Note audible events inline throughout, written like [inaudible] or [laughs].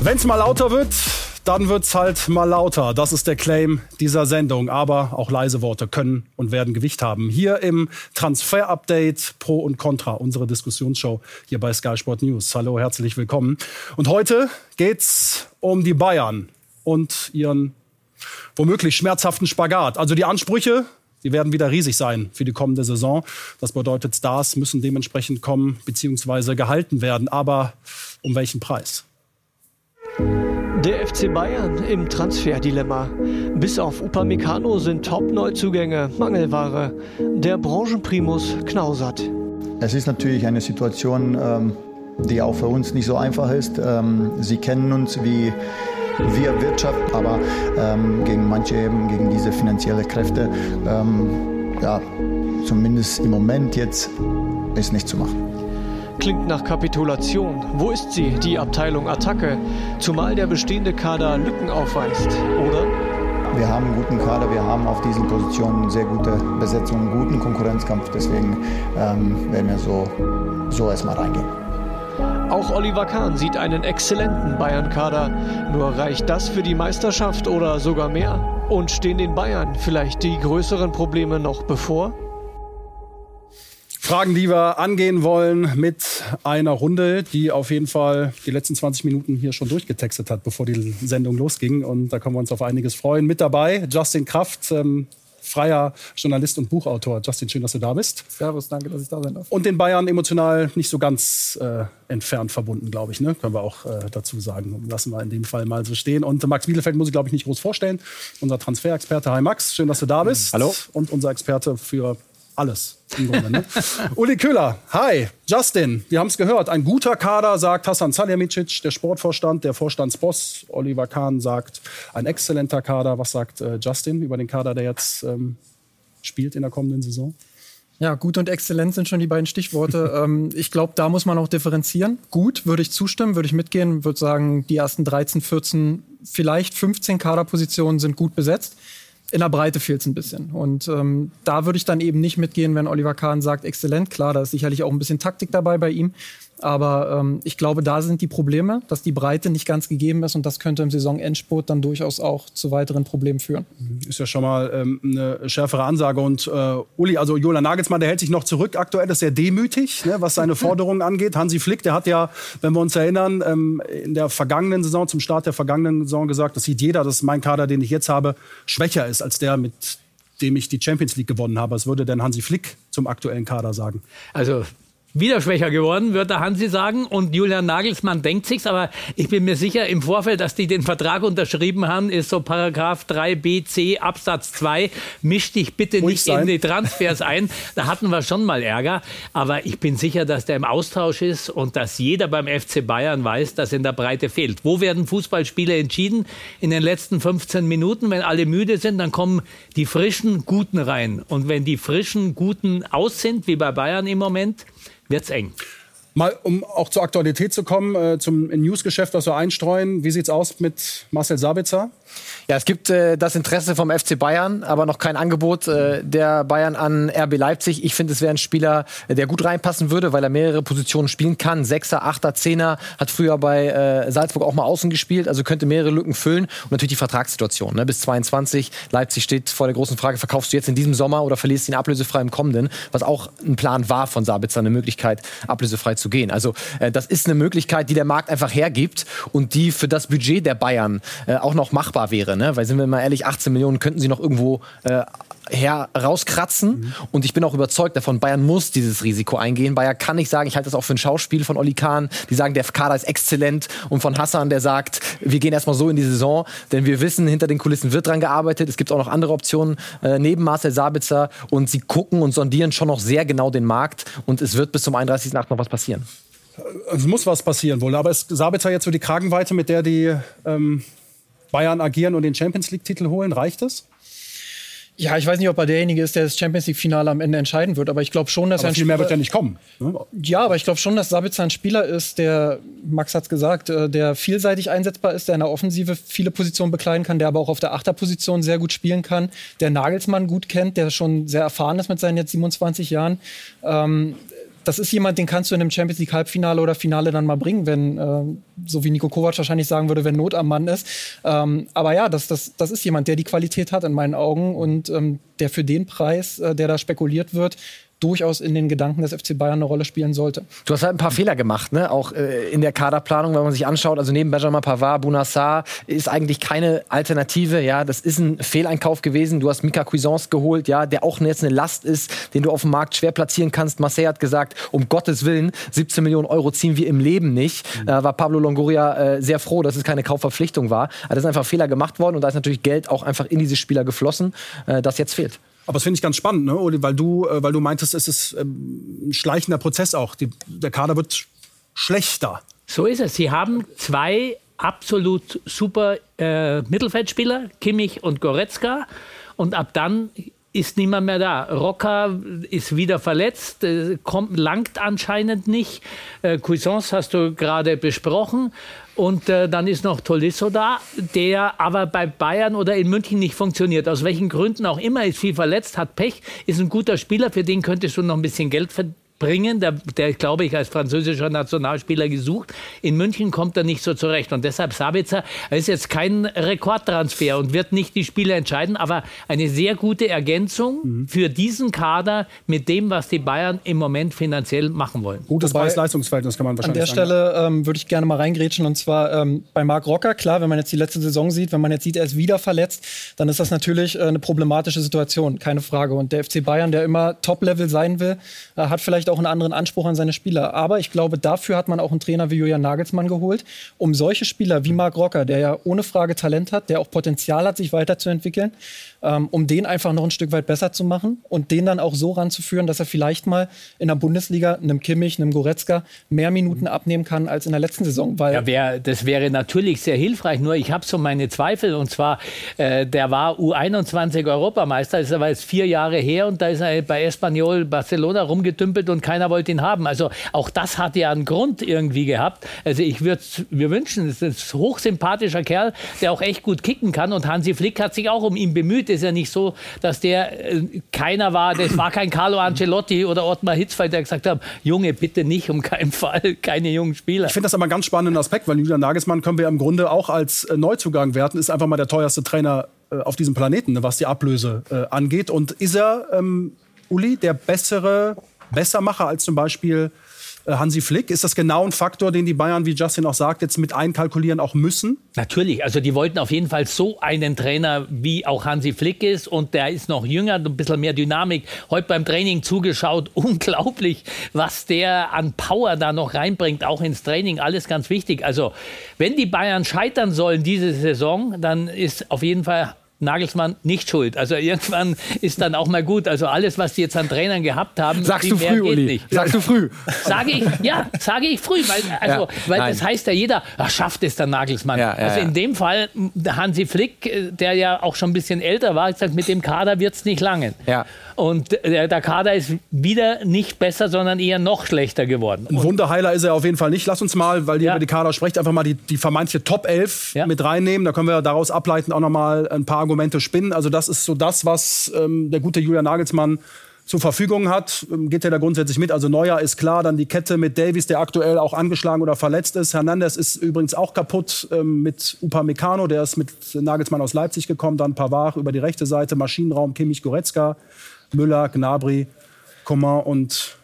Wenn es mal lauter wird, dann wird es halt mal lauter. Das ist der Claim dieser Sendung. Aber auch leise Worte können und werden Gewicht haben. Hier im Transfer-Update Pro und Contra, unsere Diskussionsshow hier bei Sky Sport News. Hallo, herzlich willkommen. Und heute geht's um die Bayern und ihren womöglich schmerzhaften Spagat. Also die Ansprüche, die werden wieder riesig sein für die kommende Saison. Das bedeutet, Stars müssen dementsprechend kommen bzw. gehalten werden. Aber um welchen Preis? Der FC Bayern im Transferdilemma. Bis auf Upamecano sind Top-Neuzugänge Mangelware. Der Branchenprimus knausert. Es ist natürlich eine Situation, ähm, die auch für uns nicht so einfach ist. Ähm, Sie kennen uns wie wir Wirtschaft, aber ähm, gegen manche eben, gegen diese finanzielle Kräfte, ja, zumindest im Moment jetzt ist nicht zu machen. Klingt nach Kapitulation. Wo ist sie, die Abteilung Attacke? Zumal der bestehende Kader Lücken aufweist, oder? Wir haben einen guten Kader, wir haben auf diesen Positionen sehr gute Besetzung, einen guten Konkurrenzkampf. Deswegen ähm, werden wir so, so erstmal reingehen. Auch Oliver Kahn sieht einen exzellenten Bayern-Kader. Nur reicht das für die Meisterschaft oder sogar mehr? Und stehen den Bayern vielleicht die größeren Probleme noch bevor? Fragen, die wir angehen wollen mit einer Runde, die auf jeden Fall die letzten 20 Minuten hier schon durchgetextet hat, bevor die Sendung losging. Und da können wir uns auf einiges freuen. Mit dabei Justin Kraft, ähm, freier Journalist und Buchautor. Justin, schön, dass du da bist. Servus, danke, dass ich da sein darf. Und den Bayern emotional nicht so ganz äh, entfernt verbunden, glaube ich. Ne? Können wir auch äh, dazu sagen. Lassen wir in dem Fall mal so stehen. Und Max Bielefeld muss ich, glaube ich, nicht groß vorstellen. Unser Transferexperte. Hi Max, schön, dass du da bist. Hallo. Und unser Experte für alles. Im Grunde, ne? [laughs] Uli Köhler, hi. Justin, wir haben es gehört. Ein guter Kader, sagt Hassan Salihamidzic, der Sportvorstand, der Vorstandsboss. Oliver Kahn sagt, ein exzellenter Kader. Was sagt äh, Justin über den Kader, der jetzt ähm, spielt in der kommenden Saison? Ja, gut und exzellent sind schon die beiden Stichworte. [laughs] ähm, ich glaube, da muss man auch differenzieren. Gut, würde ich zustimmen, würde ich mitgehen, würde sagen, die ersten 13, 14, vielleicht 15 Kaderpositionen sind gut besetzt in der Breite fehlt es ein bisschen. Und ähm, da würde ich dann eben nicht mitgehen, wenn Oliver Kahn sagt, exzellent. Klar, da ist sicherlich auch ein bisschen Taktik dabei bei ihm. Aber ähm, ich glaube, da sind die Probleme, dass die Breite nicht ganz gegeben ist und das könnte im Saisonendspurt dann durchaus auch zu weiteren Problemen führen. Ist ja schon mal ähm, eine schärfere Ansage. Und äh, Uli, also Jola Nagelsmann, der hält sich noch zurück. Aktuell ist sehr demütig, ne, was seine [laughs] Forderungen angeht. Hansi Flick, der hat ja, wenn wir uns erinnern, ähm, in der vergangenen Saison, zum Start der vergangenen Saison gesagt, das sieht jeder, dass mein Kader, den ich jetzt habe, schwächer ist als der mit dem ich die Champions League gewonnen habe. Was würde denn Hansi Flick zum aktuellen Kader sagen? Also wieder schwächer geworden, wird der Hansi sagen. Und Julian Nagelsmann denkt sich's, aber ich bin mir sicher, im Vorfeld, dass die den Vertrag unterschrieben haben, ist so Paragraph 3b c Absatz 2, misch dich bitte Ruhig nicht sein. in die Transfers ein. Da hatten wir schon mal Ärger. Aber ich bin sicher, dass der im Austausch ist und dass jeder beim FC Bayern weiß, dass in der Breite fehlt. Wo werden Fußballspiele entschieden? In den letzten 15 Minuten, wenn alle müde sind, dann kommen die frischen Guten rein. Und wenn die frischen Guten aus sind, wie bei Bayern im Moment, wird's eng. Mal, um auch zur Aktualität zu kommen, äh, zum Newsgeschäft, was wir einstreuen. Wie sieht's aus mit Marcel Sabitzer? Ja, es gibt äh, das Interesse vom FC Bayern, aber noch kein Angebot äh, der Bayern an RB Leipzig. Ich finde, es wäre ein Spieler, der gut reinpassen würde, weil er mehrere Positionen spielen kann. Sechser, Achter, Zehner, hat früher bei äh, Salzburg auch mal außen gespielt, also könnte mehrere Lücken füllen. Und natürlich die Vertragssituation. Ne? Bis 22. Leipzig steht vor der großen Frage, verkaufst du jetzt in diesem Sommer oder verlierst ihn ablösefrei im kommenden? Was auch ein Plan war von Sabitzer, eine Möglichkeit, ablösefrei zu gehen. Also äh, das ist eine Möglichkeit, die der Markt einfach hergibt und die für das Budget der Bayern äh, auch noch machbar wäre. Ne? Weil sind wir mal ehrlich, 18 Millionen könnten sie noch irgendwo äh, herauskratzen. Mhm. Und ich bin auch überzeugt davon, Bayern muss dieses Risiko eingehen. Bayern kann nicht sagen, ich halte das auch für ein Schauspiel von Oli Kahn. Die sagen, der Kader ist exzellent. Und von Hassan, der sagt, wir gehen erstmal so in die Saison. Denn wir wissen, hinter den Kulissen wird dran gearbeitet. Es gibt auch noch andere Optionen äh, neben Marcel Sabitzer. Und sie gucken und sondieren schon noch sehr genau den Markt. Und es wird bis zum 31.8. noch was passieren. Es muss was passieren wohl. Aber ist Sabitzer jetzt so die Kragenweite, mit der die ähm, Bayern agieren und den Champions League-Titel holen? Reicht es? Ja, ich weiß nicht, ob er derjenige ist, der das Champions League-Finale am Ende entscheiden wird, aber ich glaube schon, dass aber er viel mehr wird ja nicht kommen. Ne? Ja, aber ich glaube schon, dass Sabitzer ein Spieler ist, der, Max hat es gesagt, äh, der vielseitig einsetzbar ist, der in der Offensive viele Positionen bekleiden kann, der aber auch auf der Achterposition sehr gut spielen kann, der Nagelsmann gut kennt, der schon sehr erfahren ist mit seinen jetzt 27 Jahren. Ähm, das ist jemand, den kannst du in einem Champions League Halbfinale oder Finale dann mal bringen, wenn, äh, so wie Nico Kovac wahrscheinlich sagen würde, wenn Not am Mann ist. Ähm, aber ja, das, das, das ist jemand, der die Qualität hat in meinen Augen und ähm, der für den Preis, äh, der da spekuliert wird, durchaus in den Gedanken des FC Bayern eine Rolle spielen sollte. Du hast halt ein paar Fehler gemacht, ne? auch äh, in der Kaderplanung, wenn man sich anschaut. Also neben Benjamin Pavard, Bounassar ist eigentlich keine Alternative. Ja, das ist ein Fehleinkauf gewesen. Du hast Mika Cuisance geholt, ja, der auch jetzt eine Last ist, den du auf dem Markt schwer platzieren kannst. Marseille hat gesagt, um Gottes Willen, 17 Millionen Euro ziehen wir im Leben nicht. Mhm. Äh, war Pablo Longoria äh, sehr froh, dass es keine Kaufverpflichtung war. Also das ist einfach Fehler gemacht worden und da ist natürlich Geld auch einfach in diese Spieler geflossen, äh, das jetzt fehlt. Aber das finde ich ganz spannend, ne, Uli, weil du, äh, weil du meintest, es ist ähm, ein schleichender Prozess auch. Die, der Kader wird schlechter. So ist es. Sie haben zwei absolut super äh, Mittelfeldspieler, Kimmich und Goretzka. Und ab dann ist niemand mehr da. Rocker ist wieder verletzt, äh, kommt, langt anscheinend nicht. Äh, Cuisance hast du gerade besprochen. Und äh, dann ist noch Tolisso da, der aber bei Bayern oder in München nicht funktioniert. Aus welchen Gründen auch immer, ist viel verletzt, hat Pech, ist ein guter Spieler, für den könntest du noch ein bisschen Geld verdienen bringen. Der, der glaube ich, als französischer Nationalspieler gesucht. In München kommt er nicht so zurecht. Und deshalb Sabitzer ist jetzt kein Rekordtransfer und wird nicht die Spiele entscheiden, aber eine sehr gute Ergänzung mhm. für diesen Kader mit dem, was die Bayern im Moment finanziell machen wollen. Gutes Preis-Leistungsverhältnis kann man wahrscheinlich sagen. An der sagen. Stelle ähm, würde ich gerne mal reingrätschen und zwar ähm, bei Marc Rocker. Klar, wenn man jetzt die letzte Saison sieht, wenn man jetzt sieht, er ist wieder verletzt, dann ist das natürlich äh, eine problematische Situation, keine Frage. Und der FC Bayern, der immer Top-Level sein will, äh, hat vielleicht vielleicht auch einen anderen Anspruch an seine Spieler. Aber ich glaube, dafür hat man auch einen Trainer wie Julian Nagelsmann geholt, um solche Spieler wie Marc Rocker, der ja ohne Frage Talent hat, der auch Potenzial hat, sich weiterzuentwickeln, ähm, um den einfach noch ein Stück weit besser zu machen und den dann auch so ranzuführen, dass er vielleicht mal in der Bundesliga einem Kimmich, einem Goretzka mehr Minuten abnehmen kann als in der letzten Saison. Weil ja, wär, das wäre natürlich sehr hilfreich, nur ich habe so meine Zweifel und zwar, äh, der war U21 Europameister, ist aber jetzt vier Jahre her und da ist er bei Espanyol Barcelona rumgetümpelt und keiner wollte ihn haben. Also auch das hat ja einen Grund irgendwie gehabt. Also ich würde wir wünschen, es ist ein hochsympathischer Kerl, der auch echt gut kicken kann und Hansi Flick hat sich auch um ihn bemüht ist ja nicht so, dass der äh, keiner war, das war kein Carlo Ancelotti oder Ottmar Hitzfeld, der gesagt hat, Junge, bitte nicht, um keinen Fall, keine jungen Spieler. Ich finde das aber einen ganz spannenden Aspekt, weil Julian Nagelsmann können wir im Grunde auch als äh, Neuzugang werten, ist einfach mal der teuerste Trainer äh, auf diesem Planeten, ne, was die Ablöse äh, angeht. Und ist er, ähm, Uli, der bessere Bessermacher als zum Beispiel äh, Hansi Flick. Ist das genau ein Faktor, den die Bayern, wie Justin auch sagt, jetzt mit einkalkulieren auch müssen? Natürlich. Also die wollten auf jeden Fall so einen Trainer, wie auch Hansi Flick ist. Und der ist noch jünger, ein bisschen mehr Dynamik. Heute beim Training zugeschaut. [laughs] Unglaublich, was der an Power da noch reinbringt, auch ins Training. Alles ganz wichtig. Also wenn die Bayern scheitern sollen diese Saison, dann ist auf jeden Fall Nagelsmann nicht schuld. Also irgendwann ist dann auch mal gut. Also alles, was die jetzt an Trainern gehabt haben, sagst du früh, Uli. Nicht. Sagst du früh? Sage ich, ja, sage ich früh, weil also, ja, weil das heißt ja jeder, ach, schafft es der Nagelsmann. Ja, ja, also in dem Fall Hansi Flick, äh, der ja auch schon ein bisschen älter war, gesagt, mit dem Kader wird es nicht langen. Ja. Und der, der, Kader ist wieder nicht besser, sondern eher noch schlechter geworden. Ein Wunderheiler ist er auf jeden Fall nicht. Lass uns mal, weil ihr ja. über die Kader sprecht, einfach mal die, die vermeintliche Top 11 ja. mit reinnehmen. Da können wir daraus ableiten auch noch mal ein paar Argumente spinnen. Also das ist so das, was ähm, der gute Julian Nagelsmann zur Verfügung hat, ähm, geht er da grundsätzlich mit. Also Neuer ist klar, dann die Kette mit Davies, der aktuell auch angeschlagen oder verletzt ist. Hernandez ist übrigens auch kaputt ähm, mit Upamecano, der ist mit Nagelsmann aus Leipzig gekommen. Dann Pavard über die rechte Seite, Maschinenraum Kimmich, Goretzka. Müller, Gnabry, Coman und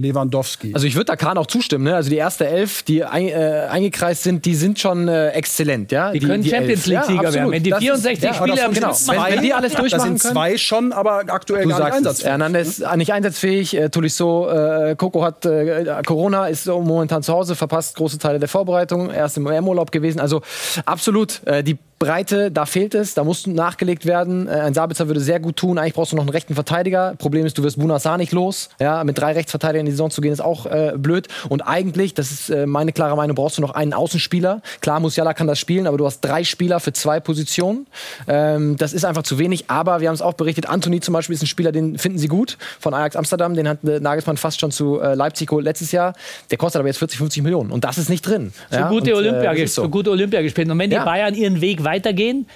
Lewandowski. Also ich würde da Kahn auch zustimmen. Ne? Also die erste Elf, die ein, äh, eingekreist sind, die sind schon äh, exzellent. Ja? Die, die können die Champions League-Sieger ja, werden. Wenn die 64 ist, Spieler ja, genau. wenn, wenn, die alles [laughs] durchmachen Das sind zwei schon, aber aktuell du gar nicht einsatzfähig. Hernandez ne? nicht einsatzfähig. Äh, Tolisso, äh, Coco hat äh, Corona, ist momentan zu Hause, verpasst große Teile der Vorbereitung. Er ist im EM-Urlaub gewesen. Also absolut. Äh, die Breite, da fehlt es, da muss nachgelegt werden. Äh, ein Sabitzer würde sehr gut tun. Eigentlich brauchst du noch einen rechten Verteidiger. Problem ist, du wirst Bunassar nicht los. Ja, mit drei Rechtsverteidigern in die Saison zu gehen, ist auch äh, blöd. Und eigentlich, das ist äh, meine klare Meinung, brauchst du noch einen Außenspieler. Klar, Musiala kann das spielen, aber du hast drei Spieler für zwei Positionen. Ähm, das ist einfach zu wenig. Aber wir haben es auch berichtet, Anthony zum Beispiel ist ein Spieler, den finden sie gut, von Ajax Amsterdam. Den hat äh, Nagelsmann fast schon zu äh, Leipzig geholt letztes Jahr. Der kostet aber jetzt 40, 50 Millionen. Und das ist nicht drin. So ja? gute, Und, Olympia, so. so gute Olympia gespielt. Und wenn die ja. Bayern ihren Weg weitergehen,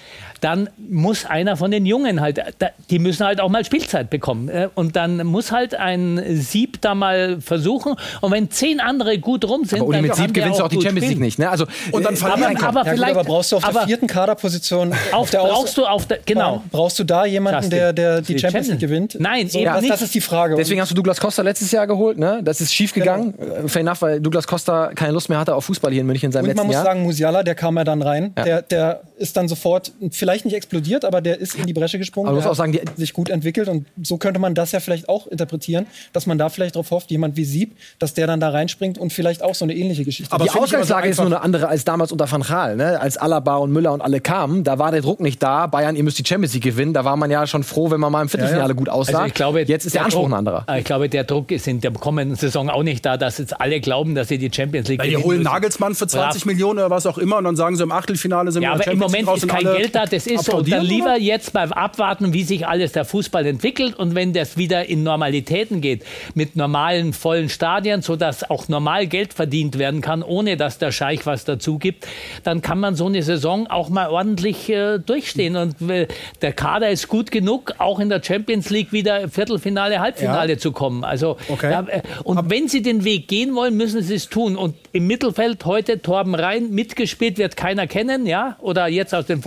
dann muss einer von den Jungen halt, die müssen halt auch mal Spielzeit bekommen. Äh, und dann muss halt ein Sieb da mal versuchen. Und wenn zehn andere gut rum sind, aber dann mit Sieb gewinnst du auch die Champions League nicht. Ne? Also, und dann äh, verlieren aber, aber, vielleicht, aber brauchst du auf der vierten Kaderposition auf, der brauchst du auf der, genau. Brauchst du da jemanden, der, der die, die Champions League gewinnt? Nein, so, eben das, nicht. Das ist die Frage. Deswegen hast du Douglas Costa letztes Jahr geholt. Ne? Das ist schief gegangen. Genau. Fair enough, weil Douglas Costa keine Lust mehr hatte auf Fußball hier in München in seinem und letzten man muss Jahr. sagen, Musiala, der kam ja dann rein. Ja. Der, der ist dann sofort vielleicht nicht explodiert, aber der ist in die Bresche gesprungen. Aber muss auch sagen, die sich gut entwickelt und so könnte man das ja vielleicht auch interpretieren, dass man da vielleicht darauf hofft, jemand wie Sieb, dass der dann da reinspringt und vielleicht auch so eine ähnliche Geschichte. Aber die Ausgangslage ist nur eine andere als damals unter Van Gaal, ne? Als Alaba und Müller und alle kamen, da war der Druck nicht da. Bayern, ihr müsst die Champions League gewinnen. Da war man ja schon froh, wenn man mal im Viertelfinale ja, ja. gut aussah. Also ich glaube, jetzt ist der, der Anspruch Druck, ein anderer. Ich glaube, der Druck ist in der kommenden Saison auch nicht da, dass jetzt alle glauben, dass sie die Champions League Weil gewinnen. Die holen müssen. Nagelsmann für 20 Brav. Millionen oder was auch immer und dann sagen sie im Achtelfinale sind ja, wir aber im Moment ist kein Geld da. Das ist so. Dann lieber jetzt beim Abwarten, wie sich alles der Fußball entwickelt und wenn das wieder in Normalitäten geht, mit normalen vollen Stadien, sodass auch normal Geld verdient werden kann, ohne dass der Scheich was dazu gibt, dann kann man so eine Saison auch mal ordentlich äh, durchstehen. Und äh, der Kader ist gut genug, auch in der Champions League wieder Viertelfinale, Halbfinale ja. zu kommen. Also okay. da, äh, und Ab wenn sie den Weg gehen wollen, müssen sie es tun. Und im Mittelfeld heute Torben Rhein mitgespielt, wird keiner kennen, ja, oder jetzt aus dem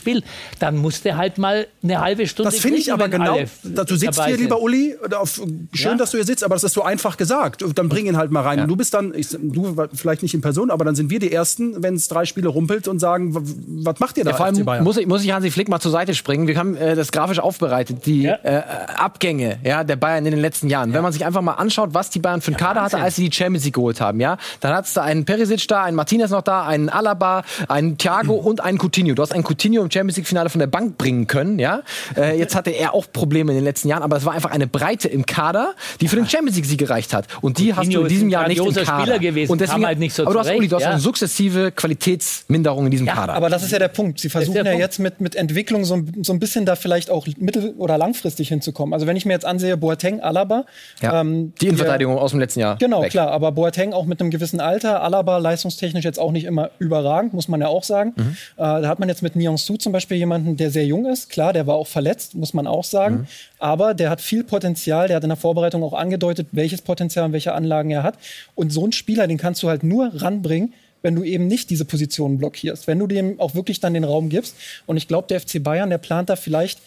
Vorbereitungsspiel, dann muss der halt mal eine halbe Stunde. Das finde ich aber genau. Du sitzt hier, lieber Uli, auf, schön, ja. dass du hier sitzt, aber das ist so einfach gesagt. Dann bring ihn halt mal rein. Ja. Und du bist dann, ich, du vielleicht nicht in Person, aber dann sind wir die Ersten, wenn es drei Spiele rumpelt und sagen, was macht ihr da? Ja, vor allem muss ich, muss ich Hansi Flick mal zur Seite springen. Wir haben äh, das grafisch aufbereitet, die ja. äh, Abgänge ja, der Bayern in den letzten Jahren. Wenn man sich einfach mal anschaut, was die Bayern für einen Kader hatte, als sie die Champions League geholt haben, ja, dann hat es da einen Perisic da, einen Martinez noch da, einen Alaba, einen Thiago [clears throat] und einen Coutinho. Du hast einen Coutinho im Champions League Finale von der Bank bringen können, ja. Äh, jetzt hatte er auch Probleme in den letzten Jahren, aber es war einfach eine Breite im Kader, die für den Champions League Sieg gereicht hat. Und die Coutinho hast du in diesem Jahr nicht im Kader. Spieler gewesen, und deswegen, halt nicht so aber du hast, Uli, du hast ja. eine sukzessive Qualitätsminderung in diesem ja, Kader. Aber das ist ja der Punkt. Sie versuchen ja Punkt. jetzt mit, mit Entwicklung so, so ein bisschen da vielleicht auch mittel- oder langfristig hinzukommen. Also wenn ich mir jetzt ansehe, Boateng, Alaba. Ja. Ähm, die Innenverteidigung aus dem letzten Jahr. Genau, weg. klar. Aber Boateng auch mit einem gewissen Alter. Alaba leistungstechnisch jetzt auch nicht immer überragend, muss man ja auch sagen. Mhm. Äh, da hat man jetzt mit Nyon Su zum Beispiel jemanden, der sehr jung ist. Klar, der war auch verletzt, muss man auch sagen. Mhm. Aber der hat viel Potenzial. Der hat in der Vorbereitung auch angedeutet, welches Potenzial und welche Anlagen er hat. Und so ein Spieler, den kannst du halt nur ranbringen, wenn du eben nicht diese Positionen blockierst, wenn du dem auch wirklich dann den Raum gibst. Und ich glaube, der FC Bayern, der plant da vielleicht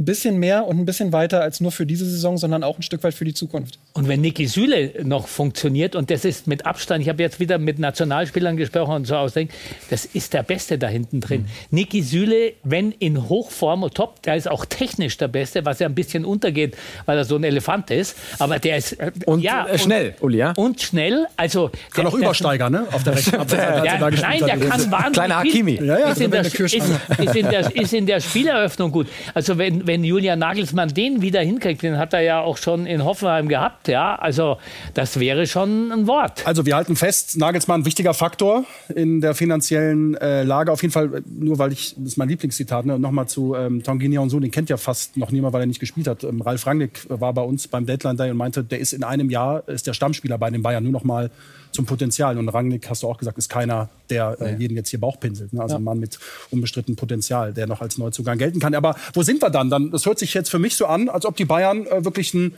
ein bisschen mehr und ein bisschen weiter als nur für diese Saison, sondern auch ein Stück weit für die Zukunft. Und wenn Niki Süle noch funktioniert, und das ist mit Abstand, ich habe jetzt wieder mit Nationalspielern gesprochen und so ausdenken, das ist der Beste da hinten drin. Mhm. Niki Süle, wenn in Hochform und top, der ist auch technisch der Beste, was ja ein bisschen untergeht, weil er so ein Elefant ist, aber der ist äh, und ja, äh, schnell, und, Uli, ja? Und schnell, also kann der, auch Übersteiger, ne? Auf der rechten Seite. [laughs] Nein, der kann wahnsinnig Kleiner Hakimi. Ja, ja, ist, in der, ist, ist, in der, ist in der Spieleröffnung gut. Also wenn, wenn Julian Nagelsmann den wieder hinkriegt, den hat er ja auch schon in Hoffenheim gehabt, ja, also das wäre schon ein Wort. Also wir halten fest, Nagelsmann wichtiger Faktor in der finanziellen äh, Lage. Auf jeden Fall, nur weil ich, das ist mein Lieblingszitat, ne, nochmal zu ähm, Tanguy so, den kennt ja fast noch niemand, weil er nicht gespielt hat. Ähm, Ralf Rangnick war bei uns beim Deadline Day und meinte, der ist in einem Jahr, ist der Stammspieler bei den Bayern, nur noch mal zum Potenzial. Und Rangnick, hast du auch gesagt, ist keiner, der äh, jeden jetzt hier Bauchpinselt. Ne? Also ja. ein Mann mit unbestrittenem Potenzial, der noch als Neuzugang gelten kann. Aber wo sind wir dann? Dann? Das hört sich jetzt für mich so an, als ob die Bayern äh, wirklich ein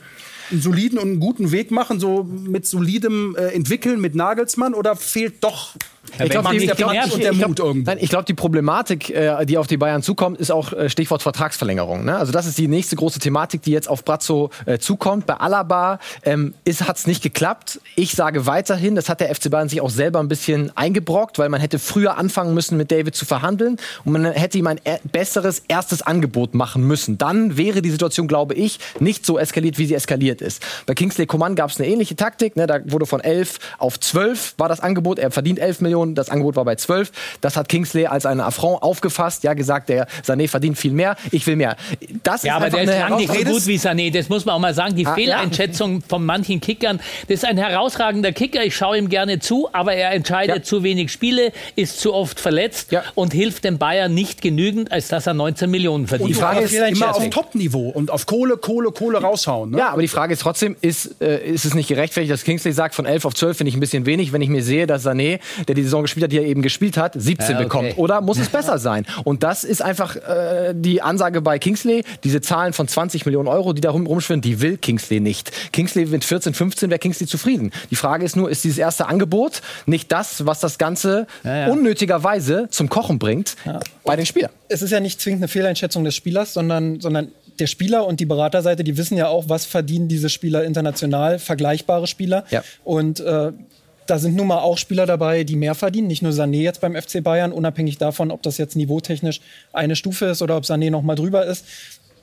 einen soliden und einen guten Weg machen, so mit solidem äh, Entwickeln mit Nagelsmann? Oder fehlt doch ich glaube, die, glaub, glaub, glaube, die Problematik, äh, die auf die Bayern zukommt, ist auch äh, Stichwort Vertragsverlängerung. Ne? Also das ist die nächste große Thematik, die jetzt auf Brazzo äh, zukommt. Bei Alaba ähm, hat es nicht geklappt. Ich sage weiterhin, das hat der FC Bayern sich auch selber ein bisschen eingebrockt, weil man hätte früher anfangen müssen, mit David zu verhandeln und man hätte ihm ein e besseres erstes Angebot machen müssen. Dann wäre die Situation, glaube ich, nicht so eskaliert, wie sie eskaliert ist. Bei Kingsley Coman gab es eine ähnliche Taktik. Ne? Da wurde von 11 auf 12 war das Angebot. Er verdient 11 Millionen Millionen, das Angebot war bei 12. Das hat Kingsley als einen Affront aufgefasst, ja, gesagt, der Sané verdient viel mehr, ich will mehr. Das ja, ist aber der ist lang nicht so gut wie Sané, das muss man auch mal sagen. Die ah, Fehleinschätzung ja. von manchen Kickern, das ist ein herausragender Kicker, ich schaue ihm gerne zu, aber er entscheidet ja. zu wenig Spiele, ist zu oft verletzt ja. und hilft dem Bayern nicht genügend, als dass er 19 Millionen verdient. Und die Frage ist immer auf Top-Niveau und auf Kohle, Kohle, Kohle raushauen. Ne? Ja, aber die Frage ist trotzdem, ist, äh, ist es nicht gerechtfertigt, dass Kingsley sagt, von 11 auf 12 finde ich ein bisschen wenig, wenn ich mir sehe, dass Sané, der die die Saison gespielt hat, die er eben gespielt hat, 17 Ja, okay. bekommt? Oder muss es besser sein? Und das ist einfach äh, die Ansage bei Kingsley. Diese Zahlen von 20 Millionen Euro, die da rum, rumschwirren, die will Kingsley nicht. Kingsley mit 14, 15 wäre Kingsley zufrieden. Die Frage ist nur, ist dieses erste Angebot nicht das, was das Ganze ja. unnötigerweise zum Kochen bringt bei den Spielern? es ist ja nicht zwingend eine Fehleinschätzung des Spielers, sondern, sondern der Spieler und die Beraterseite, die wissen ja auch, was verdienen diese Spieler international, vergleichbare Spieler. Ja. Und äh, da sind nun mal auch Spieler dabei, die mehr verdienen. Nicht nur Sané jetzt beim FC Bayern, unabhängig davon, ob das jetzt niveautechnisch eine Stufe ist oder ob Sané noch mal drüber ist.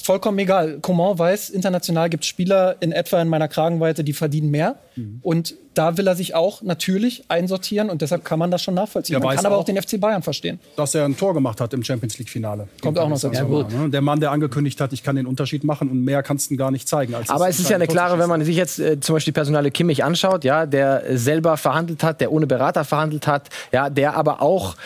Vollkommen egal. Coman weiß, international gibt es Spieler in etwa in meiner Kragenweite, die verdienen mehr. Und da will er sich auch natürlich einsortieren und deshalb kann man das schon nachvollziehen. Er man weiß kann aber auch- auch den FC Bayern verstehen. dass er ein Tor gemacht hat im Champions League-Finale. Kommt auch noch dazu. Ja, gut. Ne? Der Mann, der angekündigt hat, ich kann den Unterschied machen und mehr kannst du gar nicht zeigen. Als Aber es ist ja eine klare, wenn man sich jetzt äh, zum Beispiel Personale Kimmich anschaut, ja, der selber verhandelt hat, der ohne Berater verhandelt hat, ja, der aber auch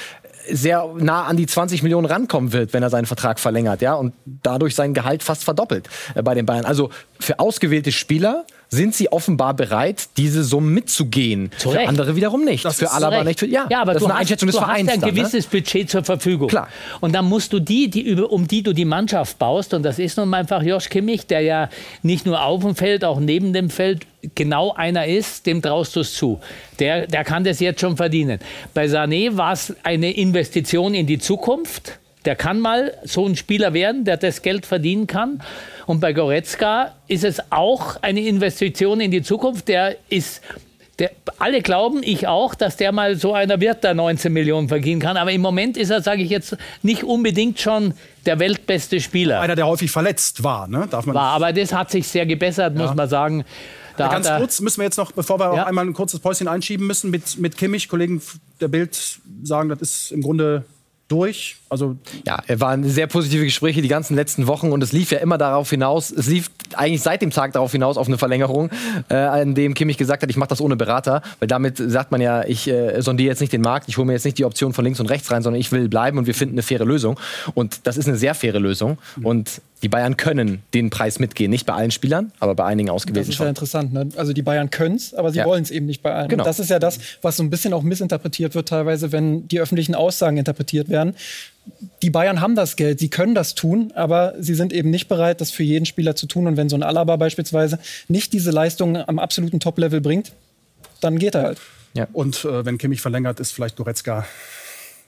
sehr nah an die 20 Millionen rankommen wird, wenn er seinen Vertrag verlängert, ja, und dadurch sein Gehalt fast verdoppelt äh, bei den Bayern. Also für ausgewählte Spieler sind sie offenbar bereit, diese Summen mitzugehen. Zu für Recht. andere wiederum nicht. Das für Alaba nicht. Für, ja, ja, aber das du ist eine hast, Einschätzung des du Vereins. hast ein dann, ne? gewisses Budget zur Verfügung. Klar. Und dann musst du die, die um die du die Mannschaft baust, und das ist nun mal einfach Josh Kimmich, der ja nicht nur auf dem Feld, auch neben dem Feld genau einer ist, dem traust du es zu. Der, der kann das jetzt schon verdienen. Bei Sané war es eine Investition in die Zukunft. Der kann mal so ein Spieler werden, der das Geld verdienen kann. Und bei Goretzka ist es auch eine Investition in die Zukunft. Der ist der, alle glauben, ich auch, dass der mal so einer wird, der 19 Millionen verdienen kann. Aber im Moment ist er, sage ich jetzt, nicht unbedingt schon der weltbeste Spieler. Einer, der häufig verletzt war, ne? Darf man War. Aber das hat sich sehr gebessert, muss man sagen. Da Ganz kurz müssen wir jetzt noch, bevor wir Ja. auch einmal ein kurzes Päuschen einschieben müssen, mit, mit Kimmich, Kollegen der Bild sagen, das ist im Grunde durch. Also Ja, es waren sehr positive Gespräche die ganzen letzten Wochen und es lief ja immer darauf hinaus, es lief eigentlich seit dem Tag darauf hinaus auf eine Verlängerung, äh, an dem Kimmich gesagt hat, ich mache das ohne Berater, weil damit sagt man ja, ich äh, sondiere jetzt nicht den Markt, ich hole mir jetzt nicht die Option von links und rechts rein, sondern ich will bleiben und wir finden eine faire Lösung. Und das ist eine sehr faire Lösung. Und die Bayern können den Preis mitgehen, nicht bei allen Spielern, aber bei einigen Das ausgewählten ist ja schon. interessant. Ne? Also die Bayern können es, aber sie Ja. wollen es eben nicht bei allen. Genau. Und das ist ja das, was so ein bisschen auch missinterpretiert wird teilweise, wenn die öffentlichen Aussagen interpretiert werden. Die Bayern haben das Geld, sie können das tun, aber sie sind eben nicht bereit, das für jeden Spieler zu tun. Und wenn so ein Alaba beispielsweise nicht diese Leistung am absoluten Top-Level bringt, dann geht er halt. und äh, wenn Kimmich verlängert, ist vielleicht Goretzka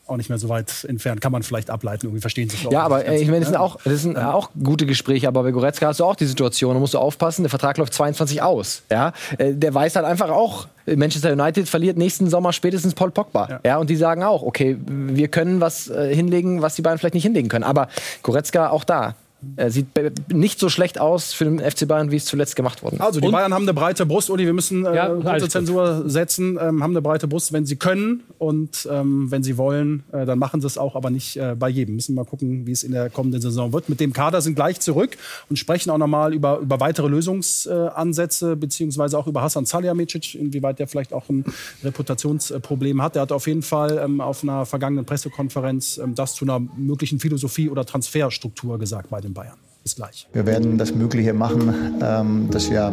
auch nicht mehr so weit entfernt. Kann man vielleicht ableiten, irgendwie verstehen sich. Ja, aber äh, ich meine, das sind auch, das sind auch gute Gespräche, aber bei Goretzka hast du auch die Situation, da musst du aufpassen, der Vertrag läuft 22 aus. Ja? Äh, Der weiß halt einfach auch, Manchester United verliert nächsten Sommer spätestens Paul Pogba. Ja. Ja. und die sagen auch, okay, wir können was äh, hinlegen, was die beiden vielleicht nicht hinlegen können. Aber Goretzka auch da. Er sieht nicht so schlecht aus für den FC Bayern, wie es zuletzt gemacht worden ist. Also, die Und- Bayern haben eine breite Brust, Uli, wir müssen äh, Ja, alles kurze gut. Zensur setzen, ähm, haben eine breite Brust, wenn sie können und ähm, wenn sie wollen, äh, dann machen sie es auch, aber nicht äh, bei jedem. Müssen mal gucken, wie es in der kommenden Saison wird. Mit dem Kader sind gleich zurück und sprechen auch nochmal über, über weitere Lösungsansätze, beziehungsweise auch über Hassan Salihamidzic, inwieweit der vielleicht auch ein Reputationsproblem hat. Der hat auf jeden Fall ähm, auf einer vergangenen Pressekonferenz ähm, das zu einer möglichen Philosophie oder Transferstruktur gesagt bei den Bayern. Bis gleich. Wir werden das Mögliche machen, ähm, dass wir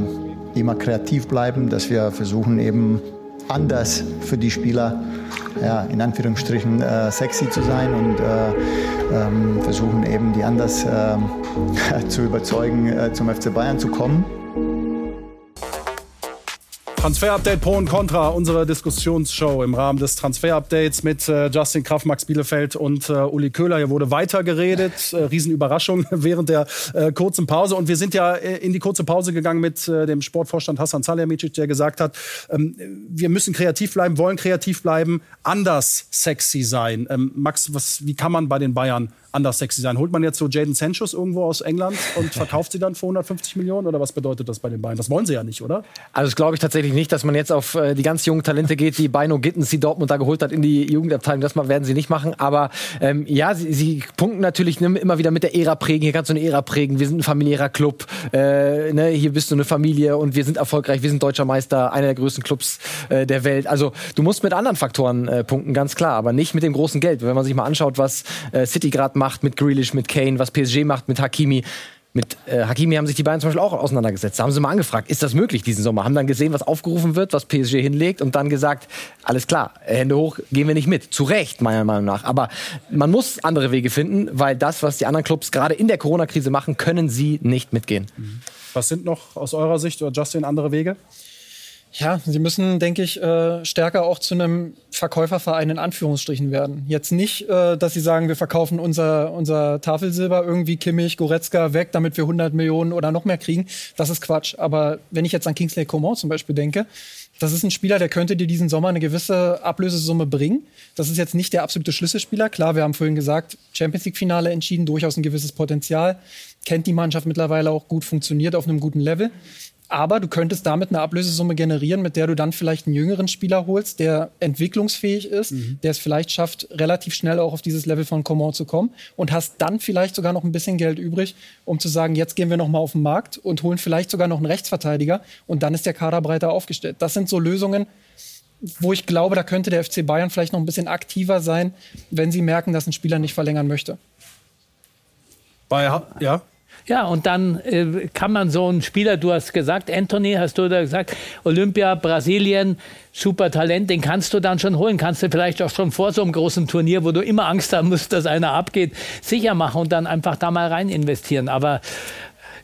immer kreativ bleiben, dass wir versuchen eben anders für die Spieler, ja, in Anführungsstrichen, äh, sexy zu sein und äh, ähm, versuchen eben die anders ähm, [laughs] zu überzeugen, äh, zum FC Bayern zu kommen. Transfer-Update Pro und Contra, unsere Diskussionsshow im Rahmen des Transfer-Updates mit äh, Justin Kraft, Max Bielefeld und äh, Uli Köhler. Hier wurde weitergeredet. Äh, Riesenüberraschung [laughs] während der äh, kurzen Pause. Und wir sind ja äh, in die kurze Pause gegangen mit äh, dem Sportvorstand Hassan Salihamidzic, der gesagt hat, ähm, wir müssen kreativ bleiben, wollen kreativ bleiben, anders sexy sein. Ähm, Max, was, wie kann man bei den Bayern anders sexy sein? Holt man jetzt so Jaden Sanchos irgendwo aus England und verkauft sie dann für 150 Millionen? Oder was bedeutet das bei den Bayern? Das wollen sie ja nicht, oder? Also das glaube ich tatsächlich nicht, dass man jetzt auf äh, die ganz jungen Talente geht, die Bino Gittens, die Dortmund da geholt hat in die Jugendabteilung. Das werden sie nicht machen. Aber ähm, ja, sie, sie punkten natürlich immer wieder mit der Ära prägen. Hier kannst du eine Ära prägen. Wir sind ein familiärer Club. Äh, ne, hier bist du eine Familie und wir sind erfolgreich. Wir sind deutscher Meister, einer der größten Clubs äh, der Welt. Also du musst mit anderen Faktoren äh, punkten, ganz klar, aber nicht mit dem großen Geld. Wenn man sich mal anschaut, was äh, City gerade macht mit Grealish, mit Kane, was PSG macht mit Hakimi Mit äh, Hakimi haben sich die beiden zum Beispiel auch auseinandergesetzt. Da haben sie mal angefragt, ist das möglich diesen Sommer? Haben dann gesehen, was aufgerufen wird, was PSG hinlegt und dann gesagt, alles klar, Hände hoch, gehen wir nicht mit. Zu Recht, meiner Meinung nach. Aber man muss andere Wege finden, weil das, was die anderen Clubs gerade in der Corona-Krise machen, können sie nicht mitgehen. Was sind noch aus eurer Sicht oder Justin andere Wege? Ja, sie müssen, denke ich, äh, stärker auch zu einem Verkäuferverein in Anführungsstrichen werden. Jetzt nicht, äh, dass sie sagen, wir verkaufen unser, unser Tafelsilber irgendwie Kimmich, Goretzka weg, damit wir 100 Millionen oder noch mehr kriegen. Das ist Quatsch. Aber wenn ich jetzt an Kingsley Coman zum Beispiel denke, das ist ein Spieler, der könnte dir diesen Sommer eine gewisse Ablösesumme bringen. Das ist jetzt nicht der absolute Schlüsselspieler. Klar, wir haben vorhin gesagt, Champions League-Finale entschieden, durchaus ein gewisses Potenzial. Kennt die Mannschaft mittlerweile auch gut, funktioniert auf einem guten Level. Aber du könntest damit eine Ablösesumme generieren, mit der du dann vielleicht einen jüngeren Spieler holst, der entwicklungsfähig ist, mhm. der es vielleicht schafft, relativ schnell auch auf dieses Level von Coman zu kommen und hast dann vielleicht sogar noch ein bisschen Geld übrig, um zu sagen, jetzt gehen wir noch mal auf den Markt und holen vielleicht sogar noch einen Rechtsverteidiger und dann ist der Kader breiter aufgestellt. Das sind so Lösungen, wo ich glaube, da könnte der FC Bayern vielleicht noch ein bisschen aktiver sein, wenn sie merken, dass ein Spieler nicht verlängern möchte. Bei, ja, ja, und dann äh, kann man so einen Spieler, du hast gesagt, Anthony, hast du da gesagt, Olympia, Brasilien, super Talent, den kannst du dann schon holen. Kannst du vielleicht auch schon vor so einem großen Turnier, wo du immer Angst haben musst, dass einer abgeht, sicher machen und dann einfach da mal rein investieren. Aber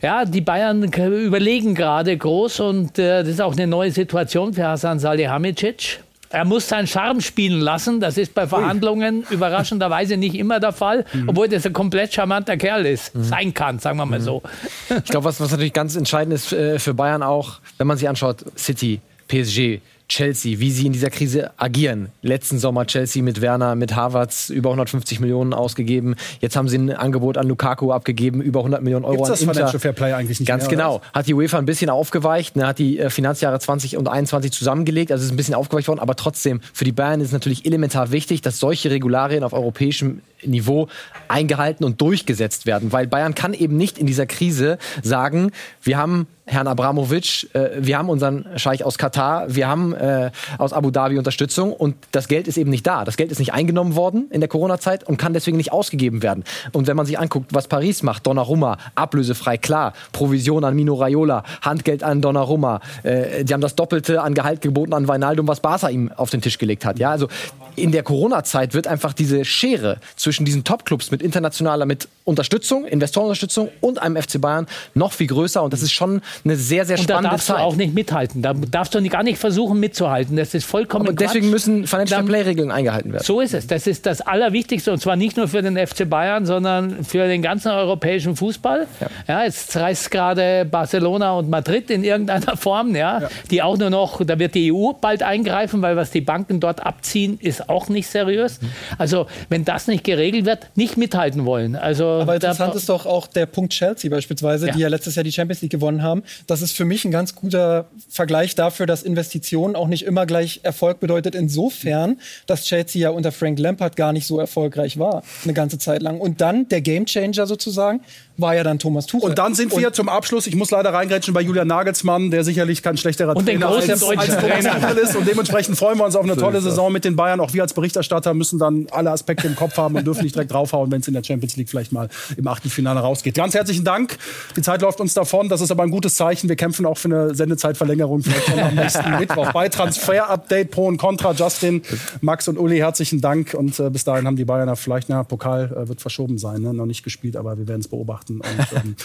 ja, die Bayern überlegen gerade groß und äh, das ist auch eine neue Situation für Hasan Salihamidzic. Er muss seinen Charme spielen lassen. Das ist bei Verhandlungen Ui. [laughs] überraschenderweise nicht immer der Fall, mhm. obwohl das ein komplett charmanter Kerl ist, mhm. sein kann, sagen wir mal mhm. so. Ich glaube, was, was natürlich ganz entscheidend ist äh, für Bayern auch, wenn man sich anschaut, City, PSG, Chelsea, wie sie in dieser Krise agieren. Letzten Sommer Chelsea mit Werner, mit Havertz über 150 Millionen ausgegeben. Jetzt haben sie ein Angebot an Lukaku abgegeben, über 100 Millionen Euro Gibt's das an Inter. Financial Fair Play eigentlich nicht Ganz mehr, genau. Hat die UEFA ein bisschen aufgeweicht, ne, hat die äh, Finanzjahre 20 und 21 zusammengelegt, also ist ein bisschen aufgeweicht worden, aber trotzdem für die Bayern ist es natürlich elementar wichtig, dass solche Regularien auf europäischem Niveau eingehalten und durchgesetzt werden, weil Bayern kann eben nicht in dieser Krise sagen, wir haben Herrn Abramowitsch, äh, wir haben unseren Scheich aus Katar, wir haben äh, aus Abu Dhabi Unterstützung und das Geld ist eben nicht da. Das Geld ist nicht eingenommen worden in der Corona-Zeit und kann deswegen nicht ausgegeben werden. Und wenn man sich anguckt, was Paris macht, Donnarumma, ablösefrei, klar, Provision an Mino Raiola, Handgeld an Donnarumma, äh, die haben das Doppelte an Gehalt geboten an Weinaldum, was Barca ihm auf den Tisch gelegt hat. Ja, also in der Corona-Zeit wird einfach diese Schere zwischen diesen Top-Clubs mit internationaler, mit Unterstützung, Investorenunterstützung und einem FC Bayern noch viel größer und das ist schon eine sehr, sehr spannende Zeit. Und da darfst Zeit. du auch nicht mithalten. Da darfst du gar nicht versuchen mitzuhalten. Das ist vollkommen Aber deswegen Quatsch. müssen Financial Play-Regeln eingehalten werden. So ist es. Das ist das Allerwichtigste und zwar nicht nur für den FC Bayern, sondern für den ganzen europäischen Fußball. Ja, ja jetzt reißt gerade Barcelona und Madrid in irgendeiner [laughs] Form, ja, ja, die auch nur noch, da wird die EU bald eingreifen, weil was die Banken dort abziehen, ist auch nicht seriös. Also wenn das nicht geregelt wird, nicht mithalten wollen. Also Aber interessant ist doch auch der Punkt Chelsea beispielsweise, ja. die ja letztes Jahr die Champions League gewonnen haben. Das ist für mich ein ganz guter Vergleich dafür, dass Investitionen auch nicht immer gleich Erfolg bedeutet. Insofern, dass Chelsea ja unter Frank Lampard gar nicht so erfolgreich war, eine ganze Zeit lang. Und dann der Gamechanger sozusagen war ja dann Thomas Tuchel. Und dann sind wir und zum Abschluss, ich muss leider reingrätschen bei Julian Nagelsmann, der sicherlich kein schlechterer und Trainer als, als Thomas Tuchel ist. Und dementsprechend freuen wir uns auf eine [laughs] tolle Saison mit den Bayern. Auch wir als Berichterstatter müssen dann alle Aspekte im Kopf haben und dürfen nicht direkt draufhauen, wenn es in der Champions League vielleicht mal im Achtelfinale rausgeht. Ganz herzlichen Dank. Die Zeit läuft uns davon. Das ist aber ein gutes Zeichen. Wir kämpfen auch für eine Sendezeitverlängerung vielleicht schon am nächsten [laughs] Mittwoch. Bei Transfer Update Pro und Contra. Justin, Max und Uli, herzlichen Dank. Und äh, bis dahin haben die Bayern vielleicht, na, Pokal äh, wird verschoben sein. Ne? Noch nicht gespielt, aber wir werden es beobachten. Und, [laughs] ähm,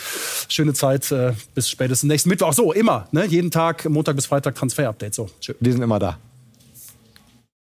schöne Zeit äh, bis spätestens nächsten Mittwoch. So, immer. Ne? Jeden Tag, Montag bis Freitag Transfer Update. So, tschö. Wir sind immer da.